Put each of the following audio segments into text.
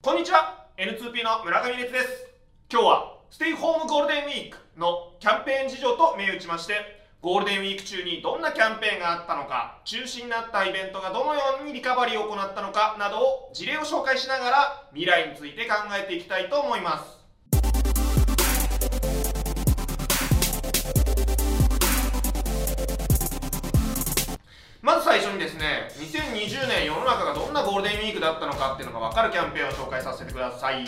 こんにちは。N2P の村上烈です。今日はステイホームゴールデンウィークのキャンペーン事情と銘打ちましてゴールデンウィーク中にどんなキャンペーンがあったのか中止になったイベントがどのようにリカバリーを行ったのかなどを事例を紹介しながら未来について考えていきたいと思います。まず最初にですね2020年世の中がどんなゴールデンウィークだったのかっていうのが分かるキャンペーンを紹介させてください。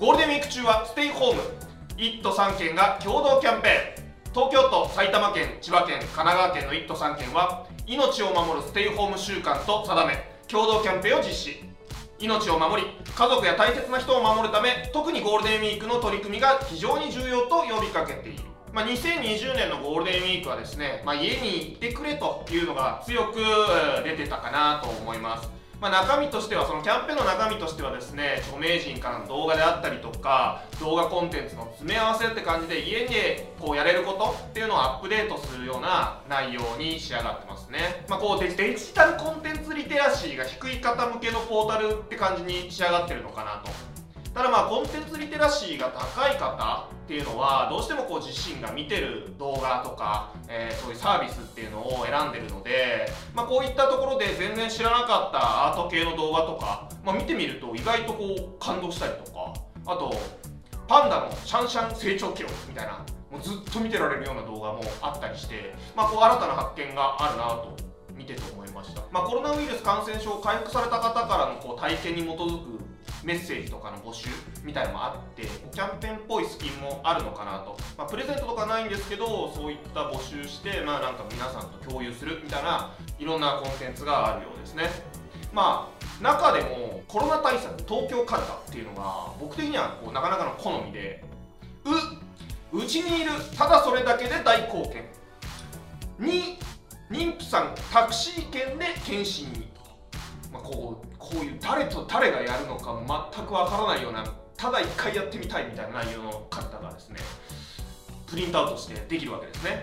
ゴールデンウィーク中はステイホーム1都3県が共同キャンペーン。東京都埼玉県千葉県神奈川県の1都3県は命を守るステイホーム週間と定め共同キャンペーンを実施。命を守り家族や大切な人を守るため特にゴールデンウィークの取り組みが非常に重要と呼びかけている。まあ、2020年のゴールデンウィークはですね、まあ、家にいてくれというのが強く出てたかなと思います。まあ、中身としてはそのキャンペーンの中身としてはですね著名人からの動画であったりとか動画コンテンツの詰め合わせって感じで家でこうやれることっていうのをアップデートするような内容に仕上がってますね、まあ、こうデジタルコンテンツリテラシーが低い方向けのポータルって感じに仕上がってるのかなとただまあコンテンツリテラシーが高い方っていうのはどうしてもこう自身が見てる動画とか、えー、そういうサービスっていうのを選んでるので、まあ、こういったところで全然知らなかったアート系の動画とか、まあ、見てみると意外とこう感動したりとかあとパンダのシャンシャン成長記録みたいなもうずっと見てられるような動画もあったりして、まあ、こう新たな発見があるなと見てて思いました、まあ、コロナウイルス感染症回復された方からのこう体験に基づくメッセージとかの募集みたいのもあってキャンペーンっぽいスキンもあるのかなと、まあ、プレゼントとかないんですけどそういった募集してまあなんか皆さんと共有するみたいないろんなコンテンツがあるようですね。まあ中でもコロナ対策東京カルタっていうのが僕的にはこうなかなかの好みでううちにいるただそれだけで大貢献。2妊婦さんタクシー券で検診にまあ、こうこういう誰と誰がやるのか全くわからないようなただ一回やってみたいみたいな内容の方がですねプリントアウトしてできるわけですね。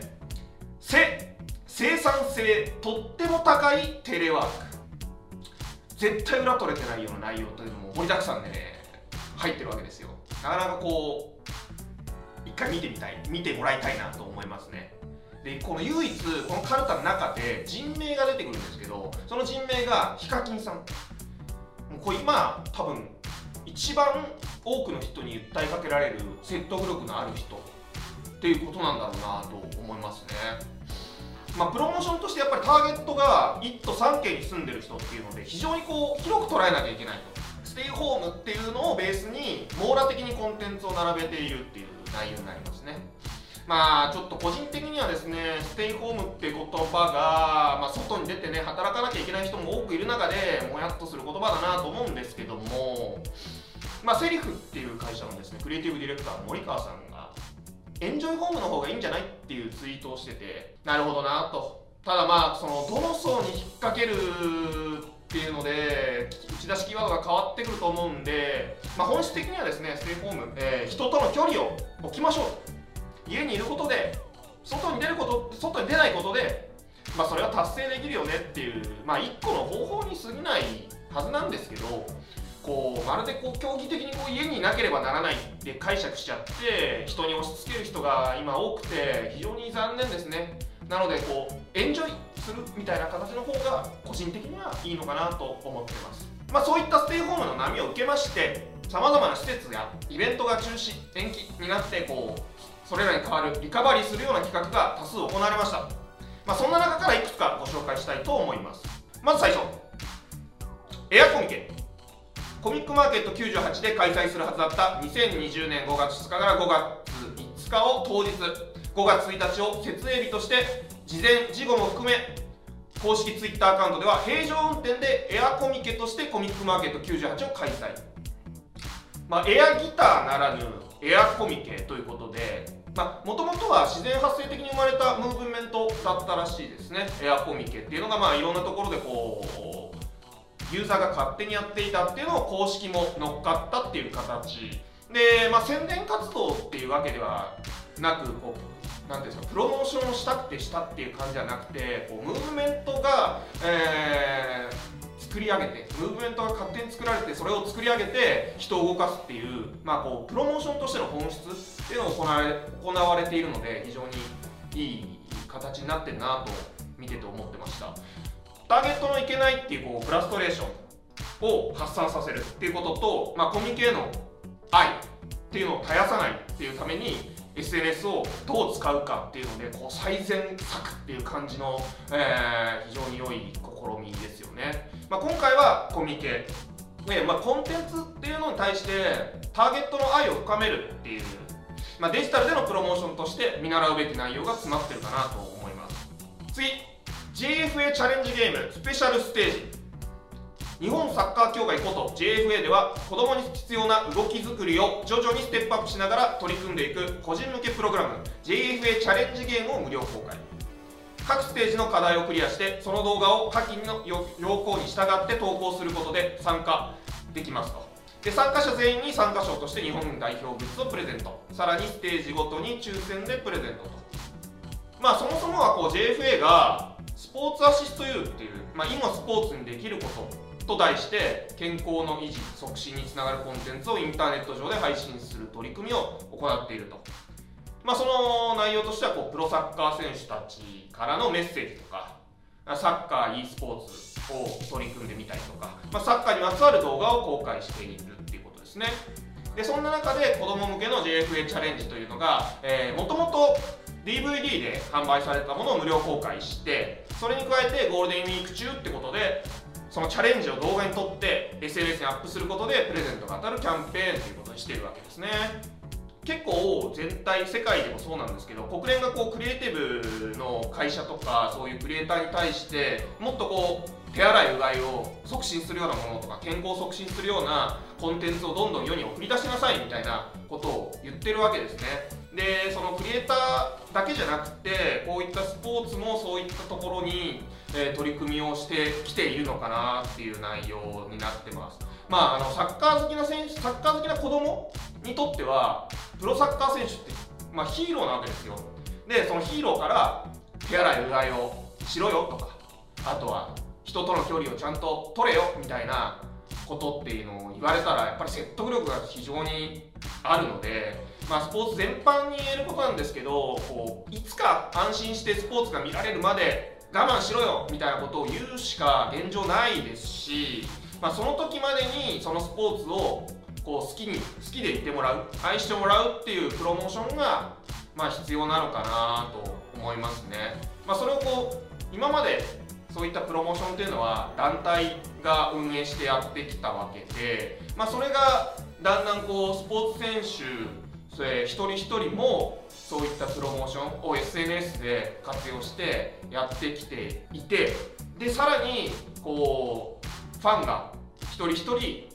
せ生産性とっても高いテレワーク。絶対裏取れてないような内容というのも盛りだくさんでね入ってるわけですよ。なかなかこう一回見てみたい見てもらいたいなと思いますね。でこの唯一このカルタの中で人名が出てくるんですけどその人名がヒカキンさん。これ今多分一番多くの人に訴えかけられる説得力のある人。っていうことなんだろうなと思いますね。まあ、プロモーションとしてやっぱりターゲットが1都3県に住んでる人っていうので非常にこう広く捉えなきゃいけないと。ステイホームっていうのをベースに網羅的にコンテンツを並べているっていう内容になりますね。まあちょっと個人的にはですねステイホームって言葉が、まあ、外に出てね働かなきゃいけない人も多くいる中でもやっとする言葉だなと思うんですけどもまあセリフっていう会社のですねクリエイティブディレクターの森川さんがエンジョイホームの方がいいんじゃないっていうツイートをしててなるほどなと。ただまあそのどの層に引っ掛けるっていうので打ち出しキーワードが変わってくると思うんで、まあ、本質的にはですねステイホーム、えー、人との距離を置きましょう。家にいることで外に出ること外に出ないことで、まあ、それは達成できるよねっていう、まあ、一個の方法に過ぎないはずなんですけどこうまるでこう競技的にこう家にいなければならないって解釈しちゃって人に押し付ける人が今多くて非常に残念ですね。なのでこうエンジョイするみたいな形の方が個人的にはいいのかなと思ってます。まあそういったステイホームの波を受けましてさまざまな施設やイベントが中止延期になってこうそれらに代わるリカバリーするような企画が多数行われました、まあ、そんな中からいくつかご紹介したいと思います。まず最初エアコミケコミックマーケット98で開催するはずだった2020年5月2日から5月5日を当日5月1日を設営日として事前事後も含め公式 Twitter アカウントでは平常運転でエアコミケとしてコミックマーケット98を開催、まあ、エアギターならぬエアコミケということでもともとは自然発生的に生まれたムーブメントだったらしいですね。エアコミケっていうのがまあいろんなところでこうユーザーが勝手にやっていたっていうのを公式も乗っかったっていう形。で、まあ、宣伝活動っていうわけではなくこうなんですかプロモーションをしたくてしたっていう感じじゃなくてこうムーブメントが、えー、作り上げてムーブメントが勝手に作られてそれを作り上げて人を動かすっていう、まあ、こうプロモーションとしての本質っていうのが行われ行われているので非常にいい形になってるなと見てて思ってました。ターゲットのいけないっていうこうフラストレーションを発散させるっていうことと、まあ、コミュニケへの愛っていうのを絶やさないっていうために SNS をどう使うかっていうのでこう最善策っていう感じの、えー、非常に良い試みですよね、まあ、今回はコミケ。で、まあ、コンテンツっていうのに対してターゲットの愛を深めるっていう、まあ、デジタルでのプロモーションとして見習うべき内容が詰まってるかなと思います。次。JFA チャレンジゲーム。スペシャルステージ。日本サッカー協会こと JFA では子どもに必要な動き作りを徐々にステップアップしながら取り組んでいく個人向けプログラム JFA チャレンジゲームを無料公開。各ステージの課題をクリアしてその動画を課金の要項に従って投稿することで参加できますと。で参加者全員に参加賞として日本代表グッズをプレゼント。さらにステージごとに抽選でプレゼントと。まあそもそもはこう JFA がスポーツアシスト U っていう、まあ、今スポーツにできることと題して健康の維持促進につながるコンテンツをインターネット上で配信する取り組みを行っていると、まあ、その内容としてはこうプロサッカー選手たちからのメッセージとかサッカー e スポーツを取り組んでみたりとか、まあ、サッカーにまつわる動画を公開しているっていうことですね。でそんな中で子供向けの JFA チャレンジというのがもともと DVD で販売されたものを無料公開してそれに加えてゴールデンウィーク中ってことそのチャレンジを動画に撮って SNS にアップすることでプレゼントが当たるキャンペーンということにしているわけですね。結構全体世界でもそうなんですけど国連がこうクリエイティブの会社とかそういうクリエイターに対してもっとこう手洗いうがいを促進するようなものとか健康を促進するようなコンテンツをどんどん世に送り出しなさいみたいなことを言ってるわけですね。でそのクリエイターだけじゃなくてこういったスポーツもそういったところに、え、取り組みをしてきているのかなっていう内容になってます。まああのサッカー好きな選手サッカー好きな子供にとってはプロサッカー選手って、まあ、ヒーローなわけですよ。でそのヒーローから手洗いうがいをしろよとかあとは人との距離をちゃんと取れよみたいなことっていうのを言われたらやっぱり説得力が非常にあるので、まあ、スポーツ全般に言えることなんですけどこういつか安心してスポーツが見られるまで我慢しろよみたいなことを言うしか現状ないですし、まあ、その時までにそのスポーツをこう好きに好きでいてもらう愛してもらうっていうプロモーションが、まあ、必要なのかなと思いますね。まあ、それをこう今までそういったプロモーションっていうのは団体が運営してやってきたわけで、まあ、それがだんだんこうスポーツ選手それ一人一人もそういったプロモーションを SNS で活用してやってきていてでさらにこうファンが一人一人で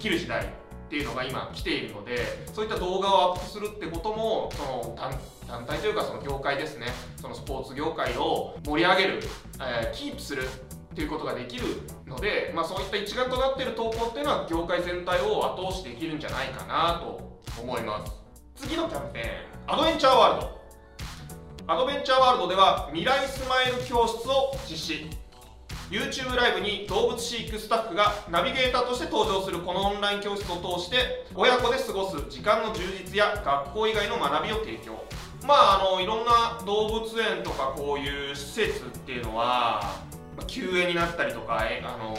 きる時代っていうのが今来ているのでそういった動画をアップするってこともその団体というかその業界ですね。そのスポーツ業界を盛り上げる、えー、キープするっていうことができるので、まあ、そういった一丸となっている投稿っていうのは業界全体を後押しできるんじゃないかなと思います。次のキャンペーンアドベンチャーワールド。アドベンチャーワールドでは未来スマイル教室を実施。YouTube ライブに動物飼育スタッフがナビゲーターとして登場するこのオンライン教室を通して親子で過ごす時間の充実や学校以外の学びを提供。まああのいろんな動物園とかこういう施設っていうのは、休園になったりとか、あの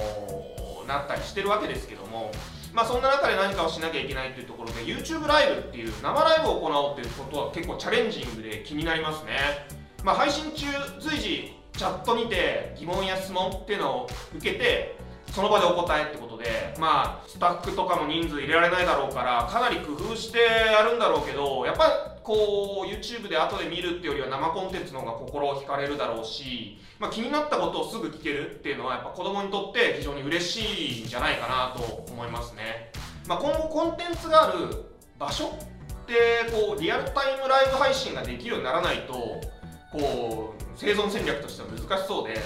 なったりしてるわけですけどもまあそんな中で何かをしなきゃいけないというところで YouTube ライブっていう生ライブを行おうっていうことは結構チャレンジングで気になりますね。まあ配信中随時チャットにて疑問や質問っていうのを受けてその場でお答えってことでまあスタッフとかも人数入れられないだろうからかなり工夫してやるんだろうけどやっぱこう YouTube で後で見るっていうよりは生コンテンツの方が心を惹かれるだろうし、まあ、気になったことをすぐ聞けるっていうのはやっぱ子供にとって非常に嬉しいんじゃないかなと思いますね、まあ、今後コンテンツがある場所ってこうリアルタイムライブ配信ができるようにならないとこう生存戦略としては難しそうで、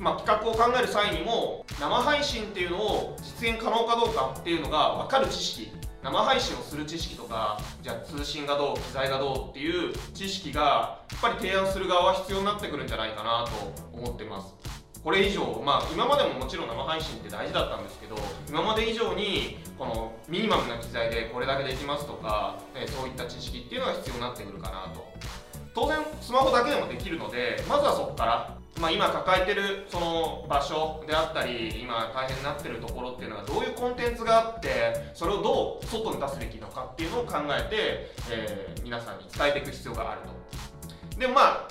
まあ、企画を考える際にも生配信っていうのを実現可能かどうかっていうのが分かる知識生配信をする知識とかじゃあ通信がどう機材がどうっていう知識がやっぱり提案する側は必要になってくるんじゃないかなと思ってます。これ以上まあ今までももちろん生配信って大事だったんですけど今まで以上にこのミニマムな機材でこれだけできますとか、えそういった知識っていうのが必要になってくるかなと当然スマホだけでもできるのでまずはそこから。まあ、今抱えてるその場所であったり今大変になってるところっていうのはどういうコンテンツがあってそれをどう外に出すべきのかっていうのを考えて、えー、皆さんに伝えていく必要があると。でもまあ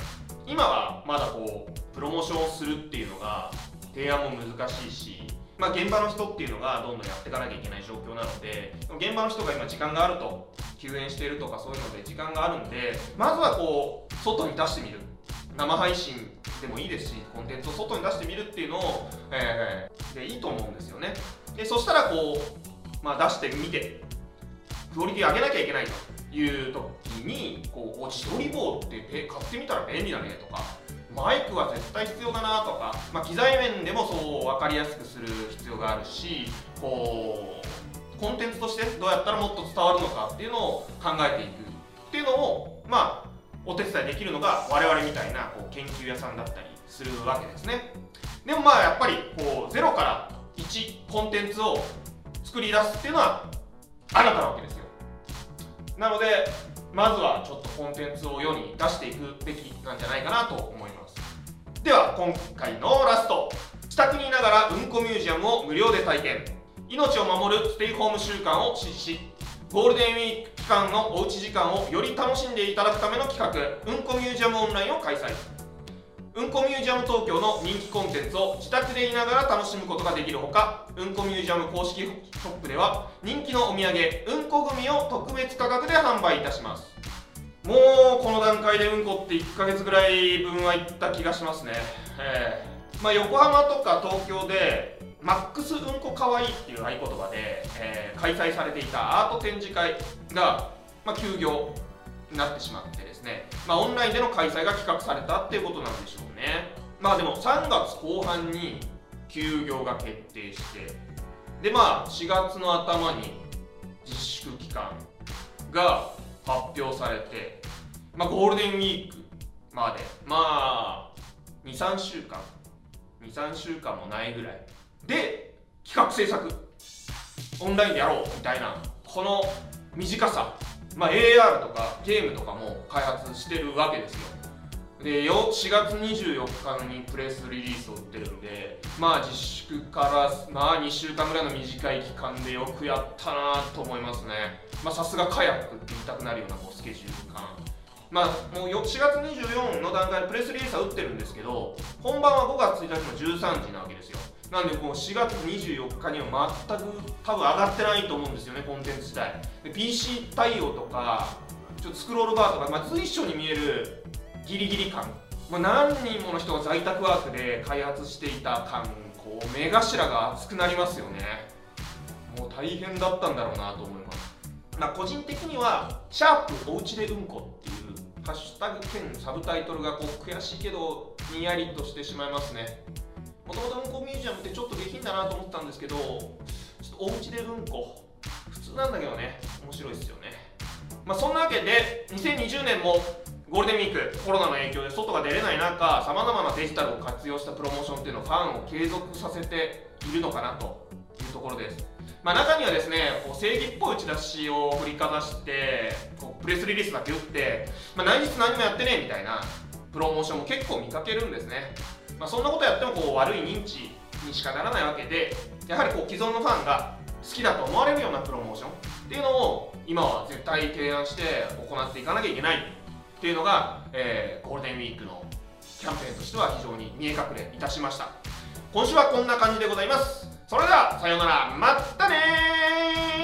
今はまだこうプロモーションをするっていうのが提案も難しいしまあ、現場の人っていうのがどんどんやっていかなきゃいけない状況なので現場の人が今時間があると休園しているとかそういうので時間があるんでまずはこう外に出してみる。生配信でもいいですしコンテンツを外に出してみるっていうのを、えー、でいいと思うんですよね。でそしたらこう、まあ、出してみてクオリティ上げなきゃいけないという時にこう自撮り棒って買ってみたら便利だねとかマイクは絶対必要だなとか、まあ、機材面でもそう分かりやすくする必要があるしこうコンテンツとしてどうやったらもっと伝わるのかっていうのを考えていくっていうのをまあお手伝いできるのが我々みたいなこう研究屋さんだったりするわけですね。でもまあやっぱりこう0から1コンテンツを作り出すっていうのはあなたなわけですよ。なのでまずはちょっとコンテンツを世に出していくべきなんじゃないかなと思います。では今回のラスト。自宅にいながらうんこミュージアムを無料で体験。命を守るステイホーム週間を実施ゴールデンウィーク期間のおうち時間をより楽しんでいただくための企画うんこミュージアムオンラインを開催。うんこミュージアム東京の人気コンテンツを自宅でいながら楽しむことができるほかうんこミュージアム公式ショップでは人気のお土産うんこ組を特別価格で販売いたします。もうこの段階でうんこって1ヶ月ぐらい分はいった気がしますね。えー、まあ、横浜とか東京でマックスうんこかわいいっていう合言葉で、えー、開催されていたアート展示会が、まあ、休業になってしまってですね、まあ、オンラインでの開催が企画されたっていうことなんでしょうね。まあでも3月後半に休業が決定してでまあ4月の頭に自粛期間が発表されて、まあ、ゴールデンウィークまで。まあ23週間。23週間もないぐらい。で企画制作。オンラインでやろうみたいなこの短さ、まあ、AR とかゲームとかも開発してるわけですよ。で4月24日にプレスリリースを打ってるんでまあ自粛からまあ2週間ぐらいの短い期間でよくやったなと思いますね。まあさすがカヤックって言いたくなるようなこうスケジュール感。まあもう4月24の段階でプレスリリースは打ってるんですけど本番は5月1日の13時なわけですよ。なんでこう4月24日には全く多分上がってないと思うんですよねコンテンツ自体。で PC 対応とかちょっとスクロールバーとか、まあ、随所に見えるギリギリ感、まあ、何人もの人が在宅ワークで開発していた感こう目頭が熱くなりますよね。もう大変だったんだろうなと思います。まあ個人的には「シャープおうちでうんこ」っていうハッシュタグ兼サブタイトルがこう悔しいけどにやりとしてしまいますね。もともとうんこミュージアムってちょっと下品だなと思ったんですけどちょっとお家でうんこ。普通なんだけどね。面白いですよね。まあそんなわけで2020年もゴールデンウィークコロナの影響で外が出れない中さまざまなデジタルを活用したプロモーションっていうのをファンを継続させているのかなというところです。まあ、中にはですねこう正義っぽい打ち出しを振りかざしてこうプレスリリースだけ打って、まあ、何日何もやってねえみたいなプロモーションも結構見かけるんですね。まあ、そんなことやってもこう悪い認知にしかならないわけでやはりこう既存のファンが好きだと思われるようなプロモーションっていうのを今は絶対提案して行っていかなきゃいけないっていうのが、えー、ゴールデンウィークのキャンペーンとしては非常に見え隠れいたしました。今週はこんな感じでございます。それではさようなら。またね